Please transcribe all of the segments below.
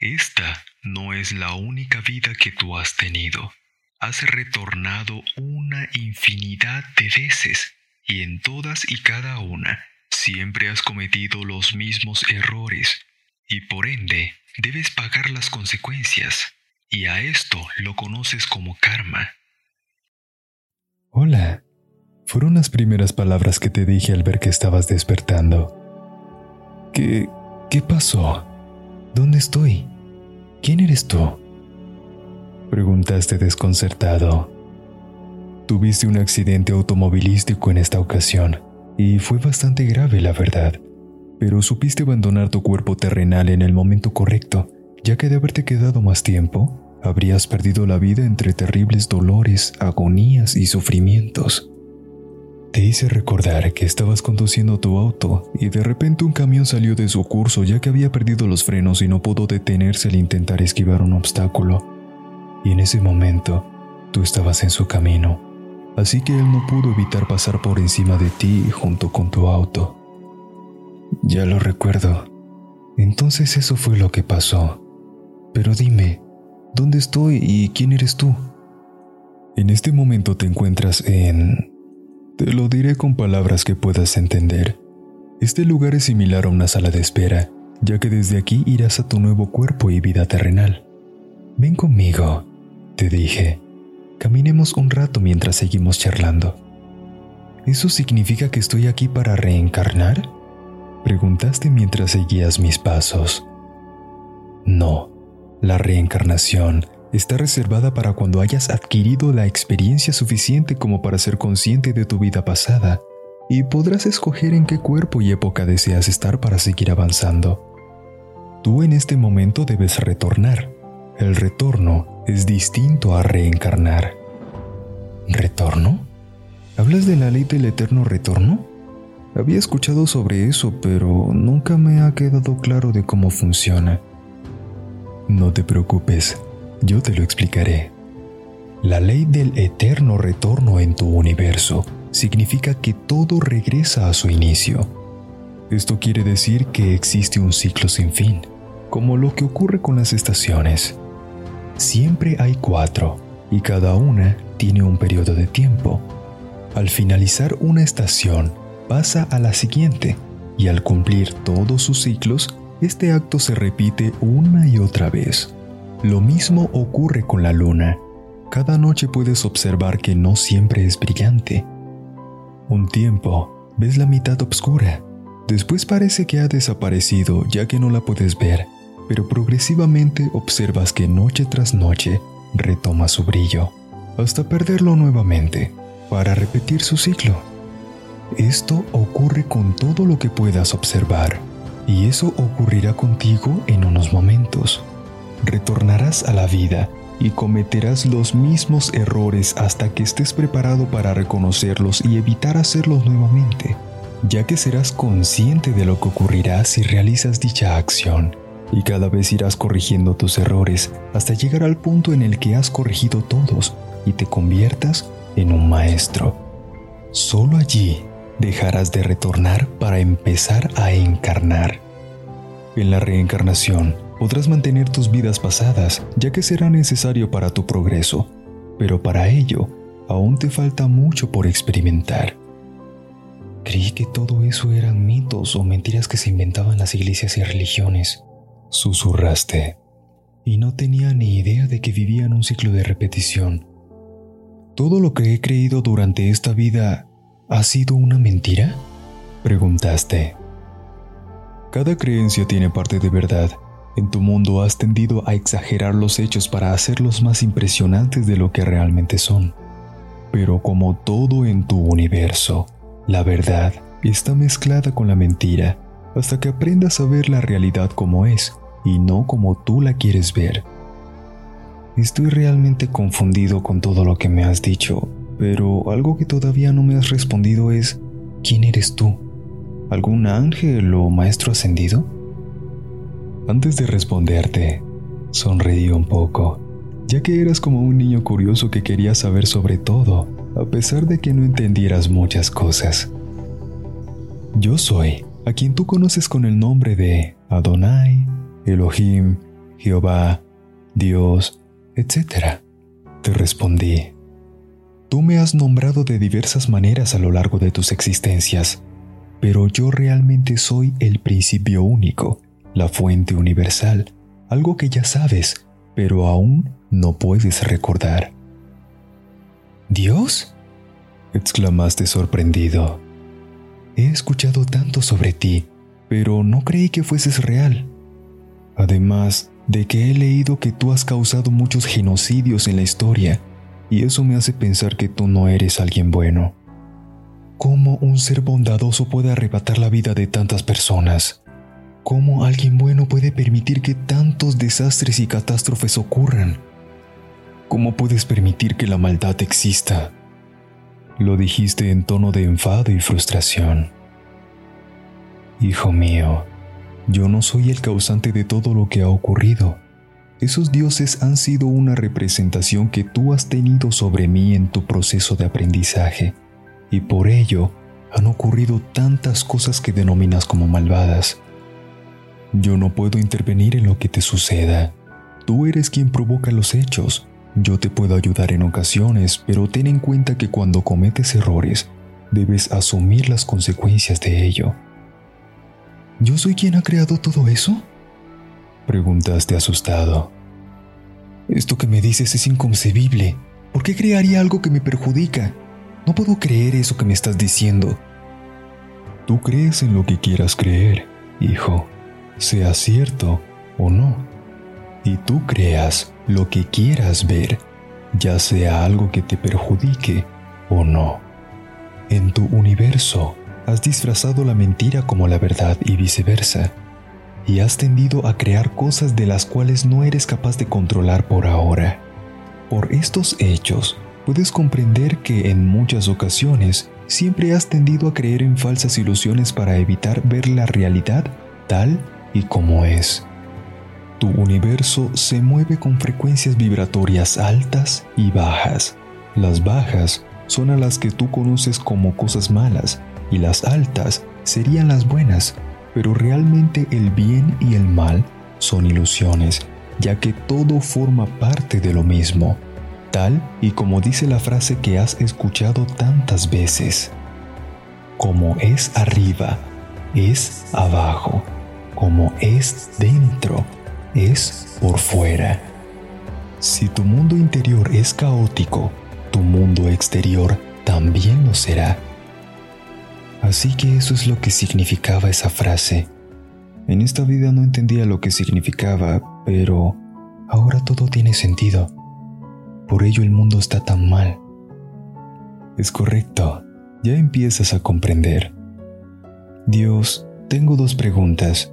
Esta no es la única vida que tú has tenido. Has retornado una infinidad de veces y en todas y cada una siempre has cometido los mismos errores y por ende debes pagar las consecuencias y a esto lo conoces como karma. Hola, fueron las primeras palabras que te dije al ver que estabas despertando. ¿Qué, qué pasó? ¿Dónde estoy? ¿Quién eres tú? Preguntaste desconcertado. Tuviste un accidente automovilístico en esta ocasión y fue bastante grave, la verdad, pero supiste abandonar tu cuerpo terrenal en el momento correcto, ya que de haberte quedado más tiempo, habrías perdido la vida entre terribles dolores, agonías y sufrimientos. Te hice recordar que estabas conduciendo tu auto y de repente un camión salió de su curso ya que había perdido los frenos y no pudo detenerse al intentar esquivar un obstáculo. Y en ese momento, tú estabas en su camino, así que él no pudo evitar pasar por encima de ti junto con tu auto. Ya lo recuerdo. Entonces eso fue lo que pasó. Pero dime, ¿dónde estoy y quién eres tú? En este momento te encuentras en te lo diré con palabras que puedas entender. Este lugar es similar a una sala de espera, ya que desde aquí irás a tu nuevo cuerpo y vida terrenal. Ven conmigo, te dije. Caminemos un rato mientras seguimos charlando. ¿Eso significa que estoy aquí para reencarnar? Preguntaste mientras seguías mis pasos. No, la reencarnación está reservada para cuando hayas adquirido la experiencia suficiente como para ser consciente de tu vida pasada y podrás escoger en qué cuerpo y época deseas estar para seguir avanzando. Tú en este momento debes retornar. El retorno es distinto a reencarnar. ¿Retorno? ¿Hablas de la ley del eterno retorno? Había escuchado sobre eso, pero nunca me ha quedado claro de cómo funciona. No te preocupes, yo te lo explicaré. La ley del eterno retorno en tu universo significa que todo regresa a su inicio. Esto quiere decir que existe un ciclo sin fin, como lo que ocurre con las estaciones. Siempre hay cuatro, y cada una tiene un periodo de tiempo. Al finalizar una estación, pasa a la siguiente, y al cumplir todos sus ciclos, este acto se repite una y otra vez. Lo mismo ocurre con la luna. Cada noche puedes observar que no siempre es brillante. Un tiempo ves la mitad oscura. Después parece que ha desaparecido ya que no la puedes ver, pero progresivamente observas que noche tras noche retoma su brillo, hasta perderlo nuevamente, para repetir su ciclo. Esto ocurre con todo lo que puedas observar, y eso ocurrirá contigo en unos momentos retornarás a la vida y cometerás los mismos errores hasta que estés preparado para reconocerlos y evitar hacerlos nuevamente, ya que serás consciente de lo que ocurrirá si realizas dicha acción, y cada vez irás corrigiendo tus errores hasta llegar al punto en el que has corregido todos y te conviertas en un maestro. Solo allí dejarás de retornar para empezar a encarnar. En la reencarnación, podrás mantener tus vidas pasadas, ya que será necesario para tu progreso, pero para ello aún te falta mucho por experimentar. Creí que todo eso eran mitos o mentiras que se inventaban las iglesias y religiones, susurraste, y no tenía ni idea de que vivían un ciclo de repetición. ¿Todo lo que he creído durante esta vida ha sido una mentira? Preguntaste. Cada creencia tiene parte de verdad, en tu mundo has tendido a exagerar los hechos para hacerlos más impresionantes de lo que realmente son. Pero como todo en tu universo, la verdad está mezclada con la mentira hasta que aprendas a ver la realidad como es y no como tú la quieres ver. Estoy realmente confundido con todo lo que me has dicho, pero algo que todavía no me has respondido es, ¿quién eres tú? ¿Algún ángel o maestro ascendido? Antes de responderte, sonreí un poco, ya que eras como un niño curioso que quería saber sobre todo, a pesar de que no entendieras muchas cosas. Yo soy a quien tú conoces con el nombre de Adonai, Elohim, Jehová, Dios, etc. Te respondí. Tú me has nombrado de diversas maneras a lo largo de tus existencias, pero yo realmente soy el principio único, la fuente universal, algo que ya sabes, pero aún no puedes recordar. ¿Dios? exclamaste sorprendido. He escuchado tanto sobre ti, pero no creí que fueses real. Además de que he leído que tú has causado muchos genocidios en la historia, y eso me hace pensar que tú no eres alguien bueno. ¿Cómo un ser bondadoso puede arrebatar la vida de tantas personas? ¿Cómo alguien bueno puede permitir que tantos desastres y catástrofes ocurran? ¿Cómo puedes permitir que la maldad exista? Lo dijiste en tono de enfado y frustración. Hijo mío, yo no soy el causante de todo lo que ha ocurrido. Esos dioses han sido una representación que tú has tenido sobre mí en tu proceso de aprendizaje, y por ello han ocurrido tantas cosas que denominas como malvadas. Yo no puedo intervenir en lo que te suceda. Tú eres quien provoca los hechos, yo te puedo ayudar en ocasiones, pero ten en cuenta que cuando cometes errores, debes asumir las consecuencias de ello. ¿Yo soy quien ha creado todo eso? Preguntaste asustado. Esto que me dices es inconcebible. ¿Por qué crearía algo que me perjudica? No puedo creer eso que me estás diciendo. Tú crees en lo que quieras creer, hijo, sea cierto o no. Y tú creas lo que quieras ver, ya sea algo que te perjudique o no. En tu universo has disfrazado la mentira como la verdad y viceversa, y has tendido a crear cosas de las cuales no eres capaz de controlar por ahora. Por estos hechos, puedes comprender que en muchas ocasiones siempre has tendido a creer en falsas ilusiones para evitar ver la realidad tal y como es. Tu universo se mueve con frecuencias vibratorias altas y bajas. Las bajas son a las que tú conoces como cosas malas y las altas serían las buenas, pero realmente el bien y el mal son ilusiones, ya que todo forma parte de lo mismo, tal y como dice la frase que has escuchado tantas veces. Como es arriba, es abajo, como es dentro, es por fuera. Si tu mundo interior es caótico, tu mundo exterior también lo será. Así que eso es lo que significaba esa frase. En esta vida no entendía lo que significaba, pero ahora todo tiene sentido. Por ello el mundo está tan mal. Es correcto, ya empiezas a comprender. Dios, tengo dos preguntas.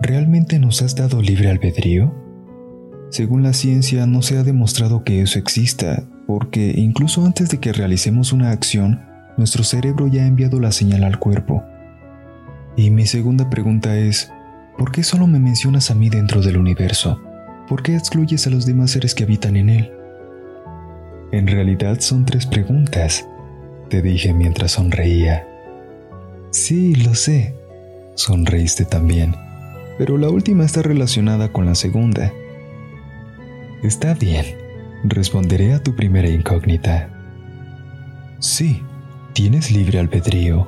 ¿Realmente nos has dado libre albedrío? Según la ciencia no se ha demostrado que eso exista, porque incluso antes de que realicemos una acción, nuestro cerebro ya ha enviado la señal al cuerpo. Y mi segunda pregunta es, ¿por qué solo me mencionas a mí dentro del universo? ¿Por qué excluyes a los demás seres que habitan en él? En realidad son tres preguntas, te dije mientras sonreía. Sí, lo sé, sonreíste también pero la última está relacionada con la segunda. Está bien, responderé a tu primera incógnita. Sí, tienes libre albedrío.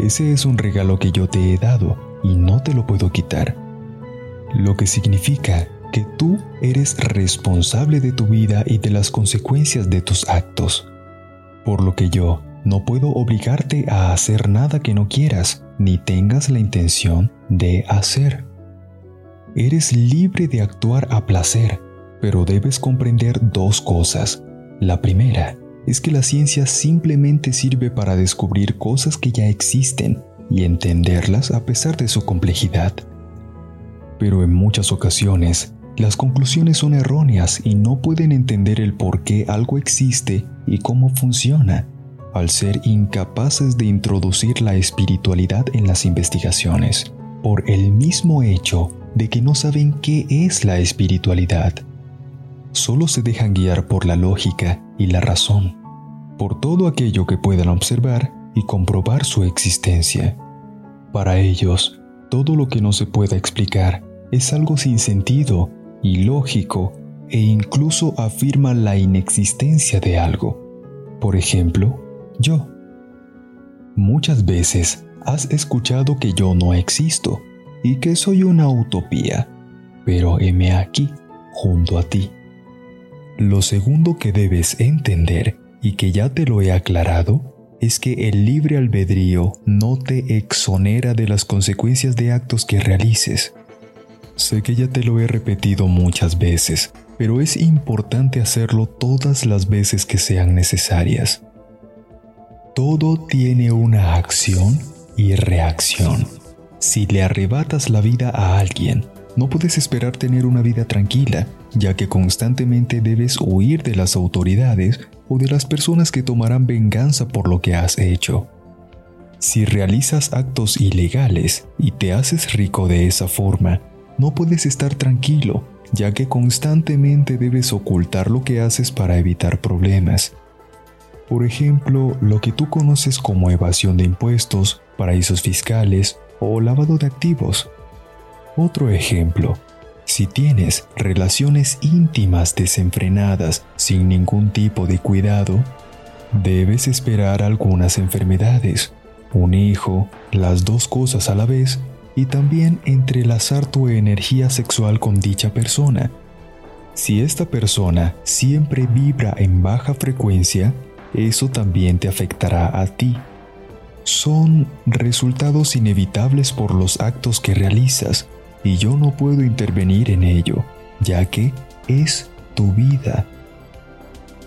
Ese es un regalo que yo te he dado y no te lo puedo quitar. Lo que significa que tú eres responsable de tu vida y de las consecuencias de tus actos. Por lo que yo no puedo obligarte a hacer nada que no quieras ni tengas la intención de hacer. Eres libre de actuar a placer, pero debes comprender dos cosas. La primera es que la ciencia simplemente sirve para descubrir cosas que ya existen y entenderlas a pesar de su complejidad. Pero en muchas ocasiones, las conclusiones son erróneas y no pueden entender el por qué algo existe y cómo funciona, al ser incapaces de introducir la espiritualidad en las investigaciones, por el mismo hecho de que no saben qué es la espiritualidad. Solo se dejan guiar por la lógica y la razón, por todo aquello que puedan observar y comprobar su existencia. Para ellos, todo lo que no se pueda explicar es algo sin sentido ilógico e incluso afirma la inexistencia de algo. Por ejemplo, yo. Muchas veces has escuchado que yo no existo y que soy una utopía, pero heme aquí, junto a ti. Lo segundo que debes entender, y que ya te lo he aclarado, es que el libre albedrío no te exonera de las consecuencias de actos que realices. Sé que ya te lo he repetido muchas veces, pero es importante hacerlo todas las veces que sean necesarias. Todo tiene una acción y reacción. Si le arrebatas la vida a alguien, no puedes esperar tener una vida tranquila, ya que constantemente debes huir de las autoridades o de las personas que tomarán venganza por lo que has hecho. Si realizas actos ilegales y te haces rico de esa forma, no puedes estar tranquilo, ya que constantemente debes ocultar lo que haces para evitar problemas. Por ejemplo, lo que tú conoces como evasión de impuestos, paraísos fiscales o lavado de activos. Otro ejemplo, si tienes relaciones íntimas desenfrenadas sin ningún tipo de cuidado, debes esperar algunas enfermedades, un hijo, las dos cosas a la vez y también entrelazar tu energía sexual con dicha persona. Si esta persona siempre vibra en baja frecuencia, eso también te afectará a ti. Son resultados inevitables por los actos que realizas y yo no puedo intervenir en ello, ya que es tu vida.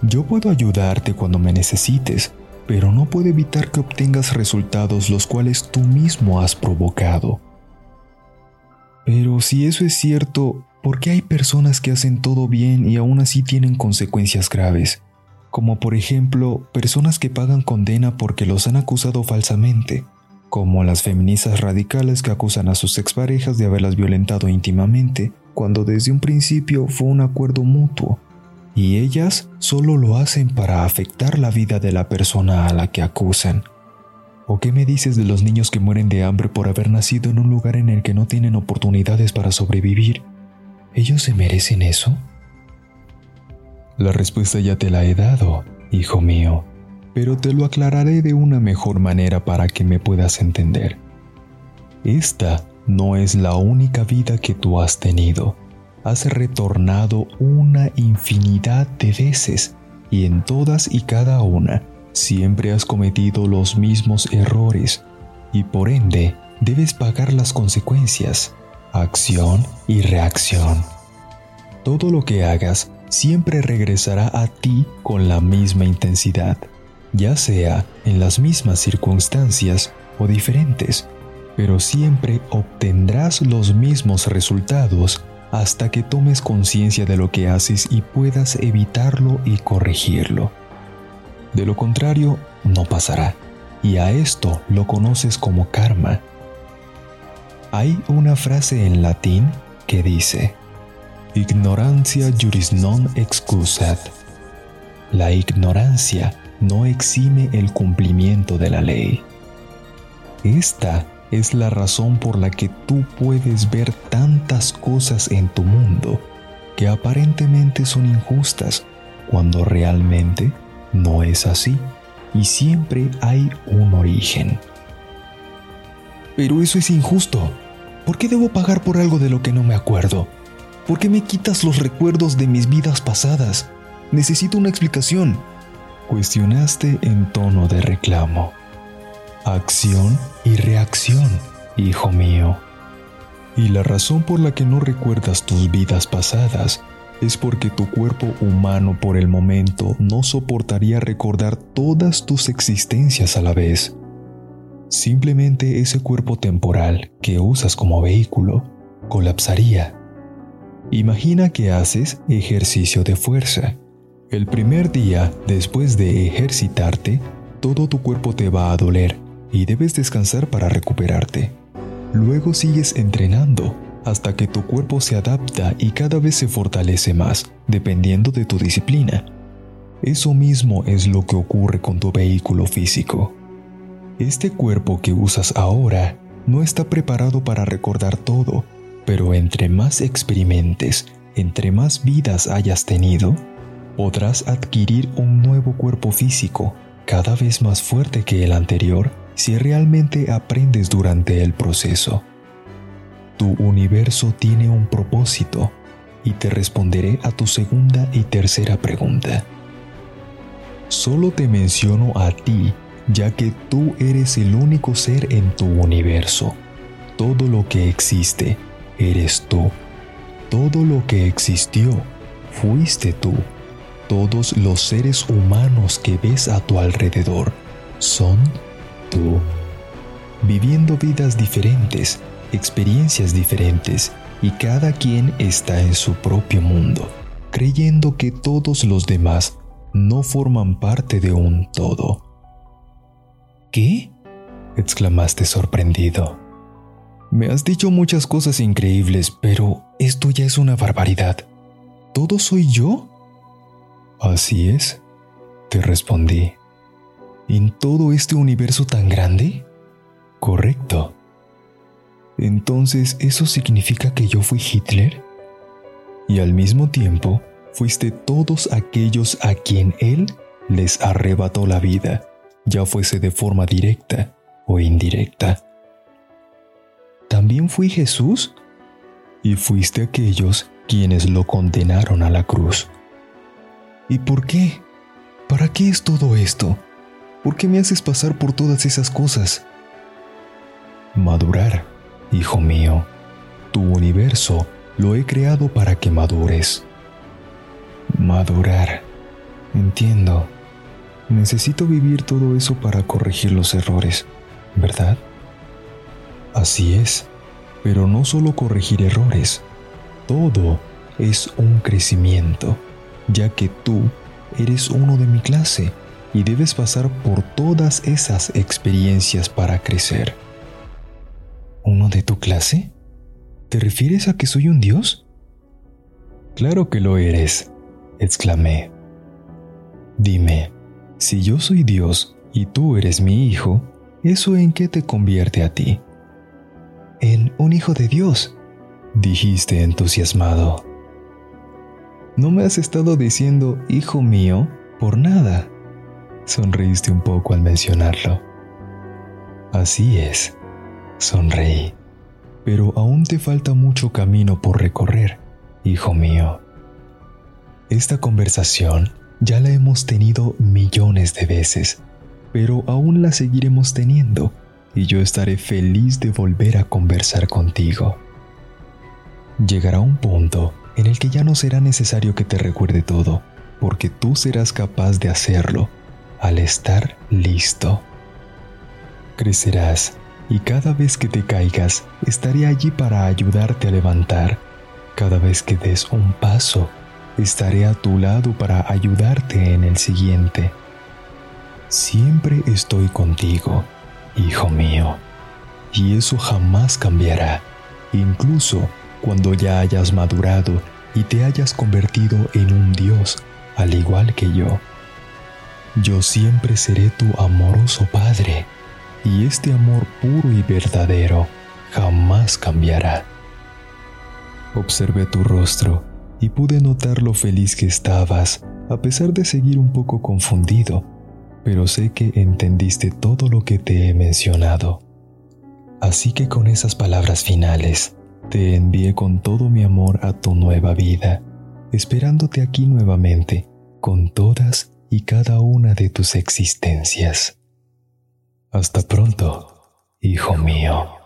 Yo puedo ayudarte cuando me necesites, pero no puedo evitar que obtengas resultados los cuales tú mismo has provocado. Pero si eso es cierto, ¿por qué hay personas que hacen todo bien y aún así tienen consecuencias graves? Como por ejemplo, personas que pagan condena porque los han acusado falsamente, como las feministas radicales que acusan a sus exparejas de haberlas violentado íntimamente, cuando desde un principio fue un acuerdo mutuo, y ellas solo lo hacen para afectar la vida de la persona a la que acusan. ¿O qué me dices de los niños que mueren de hambre por haber nacido en un lugar en el que no tienen oportunidades para sobrevivir? ¿Ellos se merecen eso? La respuesta ya te la he dado, hijo mío pero te lo aclararé de una mejor manera para que me puedas entender. Esta no es la única vida que tú has tenido. Has retornado una infinidad de veces y en todas y cada una siempre has cometido los mismos errores y por ende debes pagar las consecuencias, acción y reacción. Todo lo que hagas siempre regresará a ti con la misma intensidad ya sea en las mismas circunstancias o diferentes, pero siempre obtendrás los mismos resultados hasta que tomes conciencia de lo que haces y puedas evitarlo y corregirlo. De lo contrario, no pasará, y a esto lo conoces como karma. Hay una frase en latín que dice, Ignorancia juris non excusat. La ignorancia no exime el cumplimiento de la ley. Esta es la razón por la que tú puedes ver tantas cosas en tu mundo que aparentemente son injustas cuando realmente no es así y siempre hay un origen. Pero eso es injusto. ¿Por qué debo pagar por algo de lo que no me acuerdo? ¿Por qué me quitas los recuerdos de mis vidas pasadas? Necesito una explicación cuestionaste en tono de reclamo. Acción y reacción, hijo mío. Y la razón por la que no recuerdas tus vidas pasadas es porque tu cuerpo humano por el momento no soportaría recordar todas tus existencias a la vez. Simplemente ese cuerpo temporal que usas como vehículo colapsaría. Imagina que haces ejercicio de fuerza el primer día después de ejercitarte, todo tu cuerpo te va a doler y debes descansar para recuperarte. Luego sigues entrenando hasta que tu cuerpo se adapta y cada vez se fortalece más, dependiendo de tu disciplina. Eso mismo es lo que ocurre con tu vehículo físico. Este cuerpo que usas ahora no está preparado para recordar todo, pero entre más experimentes entre más vidas hayas tenido, podrás adquirir un nuevo cuerpo físico cada vez más fuerte que el anterior si realmente aprendes durante el proceso. Tu universo tiene un propósito y te responderé a tu segunda y tercera pregunta. Solo te menciono a ti ya que tú eres el único ser en tu universo. Todo lo que existe, eres tú. Todo lo que existió, fuiste tú. Todos los seres humanos que ves a tu alrededor son tú. Viviendo vidas diferentes, experiencias diferentes, y cada quien está en su propio mundo, creyendo que todos los demás no forman parte de un todo. ¿Qué? exclamaste sorprendido. Me has dicho muchas cosas increíbles, pero esto ya es una barbaridad. ¿Todo soy yo? Así es, te respondí. ¿En todo este universo tan grande? Correcto. Entonces, ¿eso significa que yo fui Hitler? Y al mismo tiempo, fuiste todos aquellos a quien él les arrebató la vida, ya fuese de forma directa o indirecta. ¿También fui Jesús? Y fuiste aquellos quienes lo condenaron a la cruz. ¿Y por qué? ¿Para qué es todo esto? ¿Por qué me haces pasar por todas esas cosas? Madurar Hijo mío, tu universo lo he creado para que madures. Madurar. Entiendo. Necesito vivir todo eso para corregir los errores, ¿verdad? Así es, pero no solo corregir errores, todo es un crecimiento, ya que tú eres uno de mi clase y debes pasar por todas esas experiencias para crecer. ¿Uno de tu clase? ¿Te refieres a que soy un dios? Claro que lo eres, exclamé. Dime, si yo soy Dios y tú eres mi hijo, ¿eso en qué te convierte a ti? En un hijo de Dios, dijiste entusiasmado. No me has estado diciendo hijo mío por nada. Sonreíste un poco al mencionarlo. Así es, Sonreí. Pero aún te falta mucho camino por recorrer, hijo mío. Esta conversación ya la hemos tenido millones de veces, pero aún la seguiremos teniendo y yo estaré feliz de volver a conversar contigo. Llegará un punto en el que ya no será necesario que te recuerde todo, porque tú serás capaz de hacerlo al estar listo. Crecerás y cada vez que te caigas estaré allí para ayudarte a levantar. Cada vez que des un paso, estaré a tu lado para ayudarte en el siguiente. Siempre estoy contigo, hijo mío, y eso jamás cambiará, incluso cuando ya hayas madurado y te hayas convertido en un Dios, al igual que yo. Yo siempre seré tu amoroso Padre y este amor puro y verdadero jamás cambiará. Observé tu rostro y pude notar lo feliz que estabas, a pesar de seguir un poco confundido, pero sé que entendiste todo lo que te he mencionado. Así que con esas palabras finales, te envié con todo mi amor a tu nueva vida, esperándote aquí nuevamente, con todas y cada una de tus existencias. Hasta pronto, hijo mío.